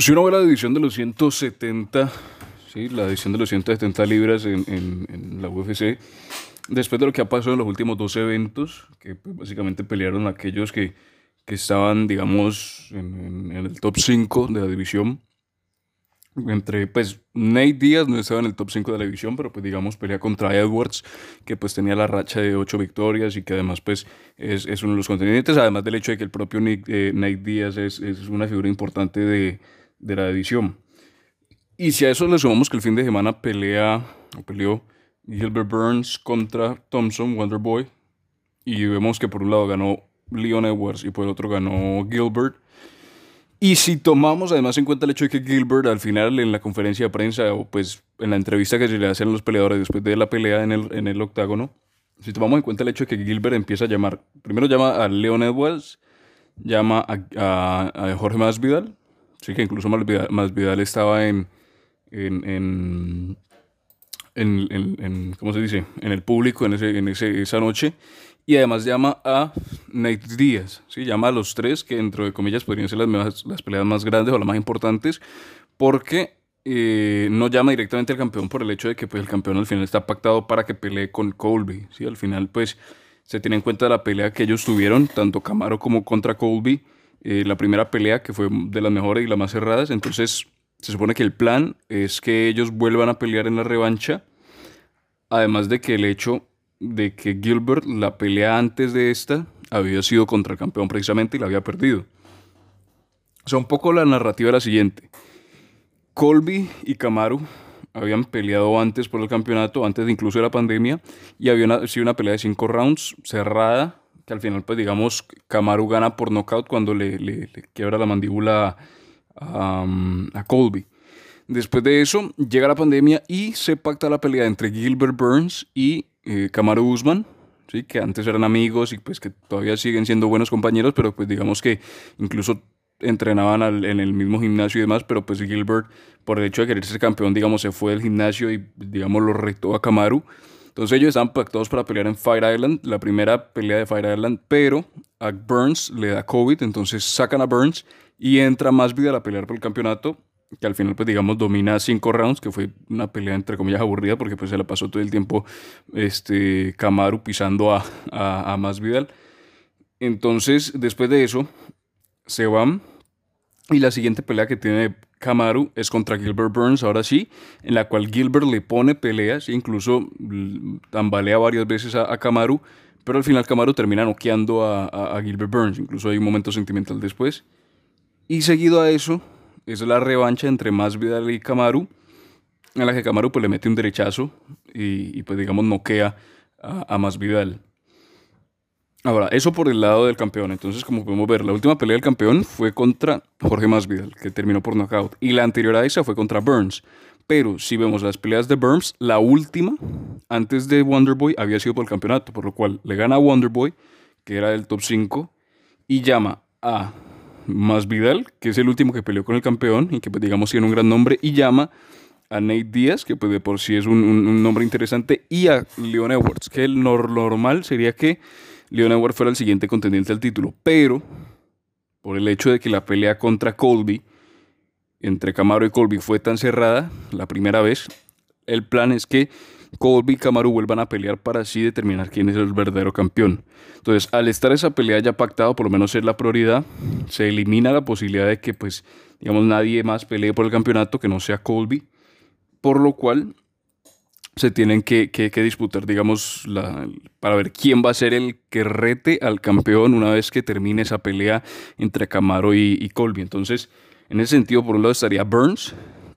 Si uno ve la división de los 170, ¿sí? la división de los 170 libras en, en, la UFC, después de lo que ha pasado en los últimos dos eventos, que pues, básicamente pelearon aquellos que, que estaban, digamos, en, el top 5 de la división, entre, pues, Nate Díaz no estaba en el top 5 de la división, pero pues digamos pelea contra Edwards, que pues tenía la racha de 8 victorias y que además pues es, es uno de los contendientes, además del hecho de que el propio eh, Nate Díaz es, es una figura importante de, de la división. Y si a eso le sumamos que el fin de semana pelea, o peleó Gilbert Burns contra Thompson, Wonderboy, y vemos que por un lado ganó Leon Edwards y por el otro ganó Gilbert. Y si tomamos además en cuenta el hecho de que Gilbert al final en la conferencia de prensa o pues en la entrevista que se le hacen los peleadores después de la pelea en el, en el octágono, si tomamos en cuenta el hecho de que Gilbert empieza a llamar, primero llama a Leon Edwards, llama a, a, a Jorge Masvidal, Sí, que incluso Masvidal, estaba en, en, en, ¿cómo se dice? En el público en, ese, en ese, esa noche. Y además llama a Nate Díaz, ¿sí? llama a los tres, que dentro de comillas podrían ser las, las peleas más grandes o las más importantes, porque eh, no llama directamente al campeón por el hecho de que pues, el campeón al final está pactado para que pelee con Colby. ¿sí? Al final pues se tiene en cuenta la pelea que ellos tuvieron, tanto Camaro como contra Colby eh, la primera pelea, que fue de las mejores y las más cerradas. Entonces, se supone que el plan es que ellos vuelvan a pelear en la revancha. Además de que el hecho de que Gilbert, la pelea antes de esta, había sido contra el campeón precisamente y la había perdido. O sea, un poco la narrativa era la siguiente. Colby y Kamaru habían peleado antes por el campeonato, antes de incluso de la pandemia, y había sido una pelea de cinco rounds cerrada, que al final, pues digamos, Kamaru gana por knockout cuando le, quiebra la mandíbula a, Colby. Después de eso, llega la pandemia y se pacta la pelea entre Gilbert Burns y eh, Usman, ¿sí? que antes eran amigos y pues que todavía siguen siendo buenos compañeros, pero pues digamos que incluso entrenaban en el mismo gimnasio y demás, pero pues Gilbert, por el hecho de querer ser campeón, digamos, se fue del gimnasio y, digamos, lo retó a Kamaru. Entonces ellos estaban pactados para pelear en Fire Island, la primera pelea de Fire Island, pero a Burns le da COVID, entonces sacan a Burns y entra más vida a pelear por el campeonato, que al final pues digamos domina cinco rounds, que fue una pelea entre comillas aburrida porque pues se la pasó todo el tiempo este Kamaru pisando a, a, a. Entonces después de eso se van y la siguiente pelea que tiene Kamaru es contra Gilbert Burns, ahora sí, en la cual Gilbert le pone peleas, incluso tambalea varias veces a, a Kamaru, pero al final Kamaru termina noqueando a, Gilbert Burns, incluso hay un momento sentimental después. Y seguido a eso, es la revancha entre Masvidal y Kamaru, en la que Kamaru pues, le mete un derechazo y, pues digamos noquea a, a Masvidal. Ahora, eso por el lado del campeón. Entonces, como podemos ver, la última pelea del campeón fue contra Jorge Masvidal, que terminó por knockout. Y la anterior a esa fue contra Burns. Pero si vemos las peleas de Burns, la última, antes de Wonderboy, había sido por el campeonato. Por lo cual le gana a Wonderboy, que era del top 5, y llama a Masvidal, que es el último que peleó con el campeón y que, pues, digamos, tiene un gran nombre, y llama a Nate Díaz, que pues de por sí es un, nombre interesante, y a Leon Edwards, que el normal sería que Leon Edwards fuera el siguiente contendiente al título, pero por el hecho de que la pelea contra Colby, entre Camaro y Colby, fue tan cerrada la primera vez, el plan es que Colby y Camaro vuelvan a pelear para así determinar quién es el verdadero campeón. Entonces, al estar esa pelea ya pactada, por lo menos ser la prioridad, se elimina la posibilidad de que, pues, digamos, nadie más pelee por el campeonato que no sea Colby, por lo cual se tienen que, disputar, digamos, la, para ver quién va a ser el que rete al campeón una vez que termine esa pelea entre Camaro y, Colby. Entonces, en ese sentido, por un lado estaría Burns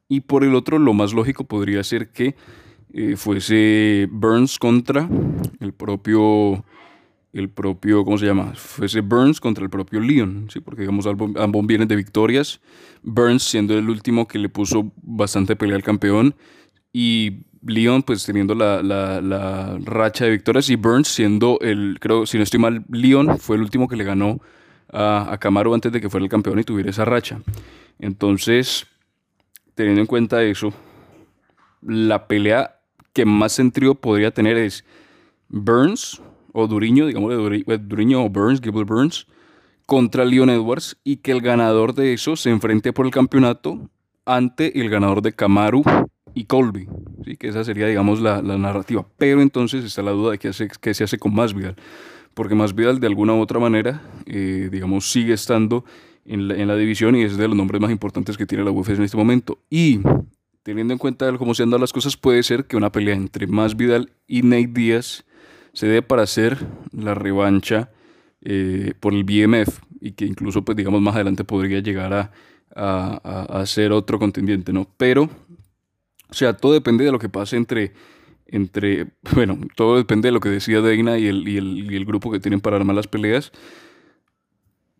y por el otro, lo más lógico podría ser que eh, fuese Burns contra el propio, el propio, ¿cómo se llama? Fuese Burns contra el propio Leon, ¿sí? Porque, digamos, ambos vienen de victorias. Burns siendo el último que le puso bastante pelea al campeón y Leon pues teniendo la, la, racha de victorias y Burns siendo el, creo, si no estoy mal, Leon fue el último que le ganó a, a Camaro antes de que fuera el campeón y tuviera esa racha. Entonces, teniendo en cuenta eso, la pelea que más sentido podría tener es Burns o Duriño, digamos Duriño o Burns, Gilbert Burns, contra Leon Edwards y que el ganador de eso se enfrente por el campeonato ante el ganador de Kamaru y Colby. ¿sí? Que esa sería, digamos, la, narrativa. Pero entonces está la duda de qué, se hace con Masvidal. Porque Masvidal, de alguna u otra manera, eh, digamos, sigue estando en la, división y es de los nombres más importantes que tiene la UFC en este momento. Y teniendo en cuenta cómo se han dado las cosas, puede ser que una pelea entre Masvidal y Nate Díaz se dé para hacer la revancha eh, por el BMF y que incluso, pues digamos, más adelante podría llegar a, a, ser otro contendiente, ¿no? Pero, o sea, todo depende de lo que pase entre, entre bueno, todo depende de lo que decía Dana y el, y el, y el grupo que tienen para armar las peleas.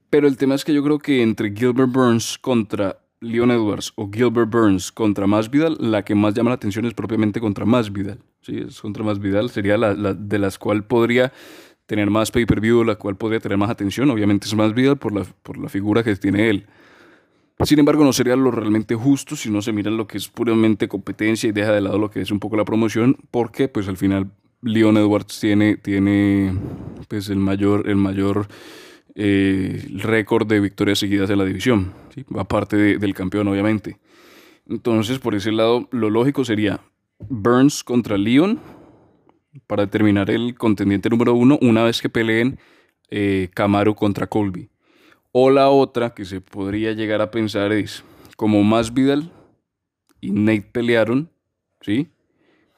Pero el tema es que yo creo que entre Gilbert Burns contra Leon Edwards o Gilbert Burns contra Masvidal, la que más llama la atención es propiamente contra Masvidal. Sí, es contra Masvidal, sería la, la de las cual podría tener más pay-per-view, la cual podría tener más atención. Obviamente es Masvidal por la, por la figura que tiene él. Sin embargo, no sería lo realmente justo si no se mira lo que es puramente competencia y deja de lado lo que es un poco la promoción, porque pues al final Leon Edwards tiene, tiene pues el mayor, el mayor eh, récord de victorias seguidas en la división, aparte del campeón obviamente. Entonces, por ese lado, lo lógico sería Burns contra Leon para determinar el contendiente número uno una vez que peleen eh, Camaro contra Colby. O la otra que se podría llegar a pensar es, como Masvidal y Nate pelearon, ¿sí?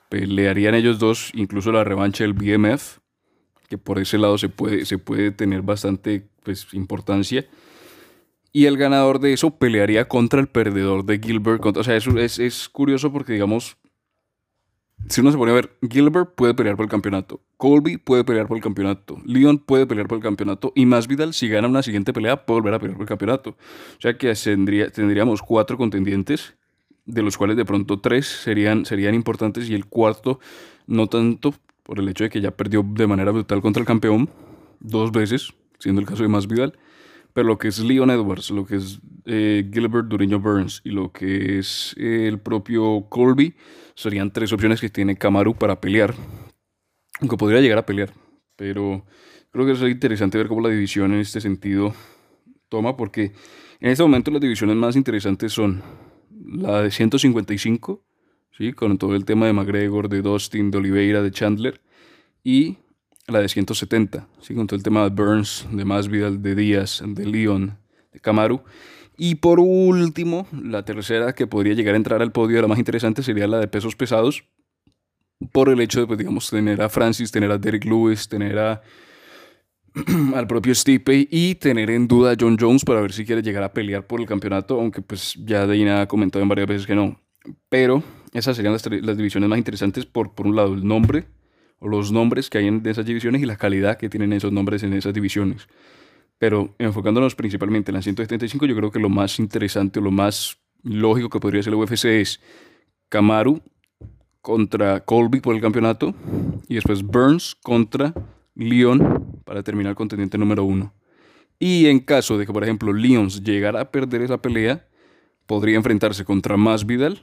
Pelearían ellos dos incluso la revancha del BMF que por ese lado se puede, se puede tener bastante pues, importancia. Y el ganador de eso pelearía contra el perdedor de Gilbert. o sea, eso es, es curioso porque, digamos, si uno se pone a ver, Gilbert puede pelear por el campeonato, Colby puede pelear por el campeonato, Leon puede pelear por el campeonato y Masvidal si gana una siguiente pelea puede volver a pelear por el campeonato. O sea que tendría, tendríamos cuatro contendientes, de los cuales de pronto tres serían, serían importantes y el cuarto no tanto por el hecho de que ya perdió de manera brutal contra el campeón dos veces, siendo el caso de Masvidal. Pero lo que es Leon Edwards, lo que es eh, Gilbert Duriño Burns y lo que es eh, el propio Colby serían tres opciones que tiene Kamaru para pelear. Aunque podría llegar a pelear. Pero creo que es interesante ver cómo la división en este sentido toma, porque en este momento las divisiones más interesantes son la de 155 ¿sí? con todo el tema de McGregor, de Dustin, de Oliveira, de Chandler, y la de 170, ¿sí? con todo el tema de Burns, de Masvidal, de Díaz, de Leon, de Kamaru. Y por último, la tercera que podría llegar a entrar al podio, la más interesante, sería la de pesos pesados, por el hecho de, pues, digamos, tener a Francis, tener a Derek Lewis, tener a, al propio Stipe y tener en duda a John Jones para ver si quiere llegar a pelear por el campeonato, aunque pues ya Deina ha comentado en varias veces que no. Pero esas serían las, divisiones más interesantes por, por un lado, el nombre los nombres que hay en esas divisiones y la calidad que tienen esos nombres en esas divisiones. Pero enfocándonos principalmente en la 175, yo creo que lo más interesante o lo más lógico que podría ser la UFC es Kamaru contra Colby por el campeonato y después Burns contra Leon para terminar el contendiente número uno. Y en caso de que, por ejemplo, Leons llegara a perder esa pelea, podría enfrentarse contra Masvidal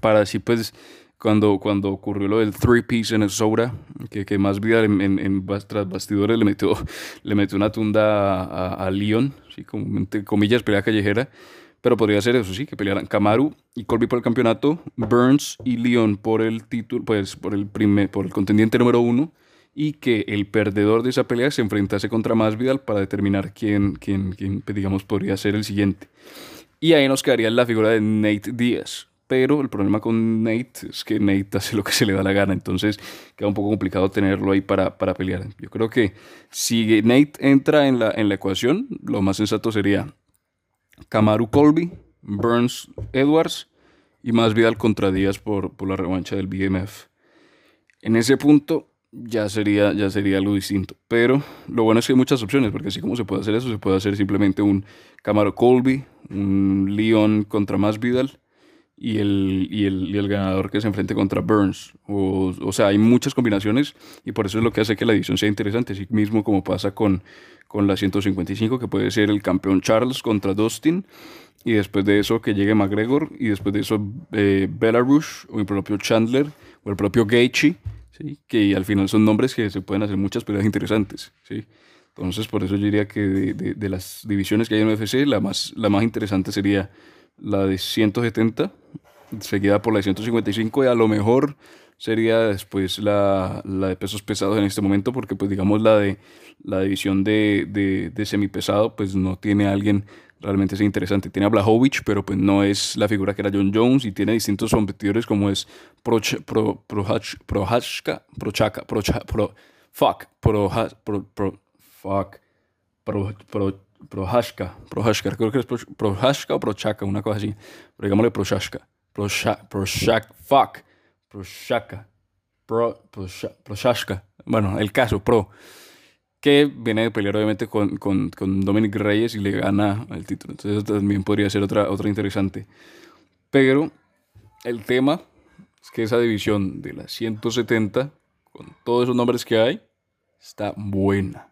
para así pues cuando, cuando ocurrió lo del three piece en el Sobra, que, que más vida en, en, tras bastidores le metió, le metió una tunda a, a, Leon, ¿sí? Como, entre comillas, pelea callejera, pero podría ser eso, sí, que pelearan Kamaru y Colby por el campeonato, Burns y Leon por el título, pues por el, primer, por el contendiente número uno, y que el perdedor de esa pelea se enfrentase contra Masvidal para determinar quién, quién, quién digamos, podría ser el siguiente. Y ahí nos quedaría la figura de Nate Diaz, pero el problema con Nate es que Nate hace lo que se le da la gana, entonces queda un poco complicado tenerlo ahí para, para pelear. Yo creo que si Nate entra en la, en la ecuación, lo más sensato sería Kamaru Colby, Burns Edwards y más Vidal contra Díaz por, por la revancha del BMF. En ese punto ya sería, ya sería algo distinto. Pero lo bueno es que hay muchas opciones, porque así como se puede hacer eso, se puede hacer simplemente un Kamaru Colby, un Leon contra más Vidal y el, y el, y el, ganador que se enfrente contra Burns. O, o, sea, hay muchas combinaciones y por eso es lo que hace que la edición sea interesante. Así mismo como pasa con, con la 155, que puede ser el campeón Charles contra Dustin. Y después de eso que llegue McGregor. Y después de eso eh, Belarus o el propio Chandler o el propio Gaethje. ¿sí? Que al final son nombres que se pueden hacer muchas peleas interesantes. ¿sí? Entonces, por eso yo diría que de, de, las divisiones que hay en UFC, la más, la más interesante sería la de 170, seguida por la de 155 y a lo mejor sería después la, la de pesos pesados en este momento, porque pues digamos la de la división de, de, de semipesado pues no tiene a alguien realmente es interesante. Tiene a Blahovic, pero pues no es la figura que era John Jones y tiene distintos competidores como es Proch, Pro, Prohashka, Prochaka, Procha, Pro, fuck, Pro, Pro, Pro, fuck, Pro, Pro, Prohashka, Prohashka, creo que es Prohashka o Prochaka, una cosa así, pero digámosle Prohashka, Proshak, fuck, Proshaka, Pro, Proshashka, bueno, el caso, Pro. Que viene de pelear obviamente con, con, con, Dominic Reyes y le gana el título. Entonces también podría ser otra, otra interesante. Pero el tema es que esa división de las 170, con todos esos nombres que hay, está buena.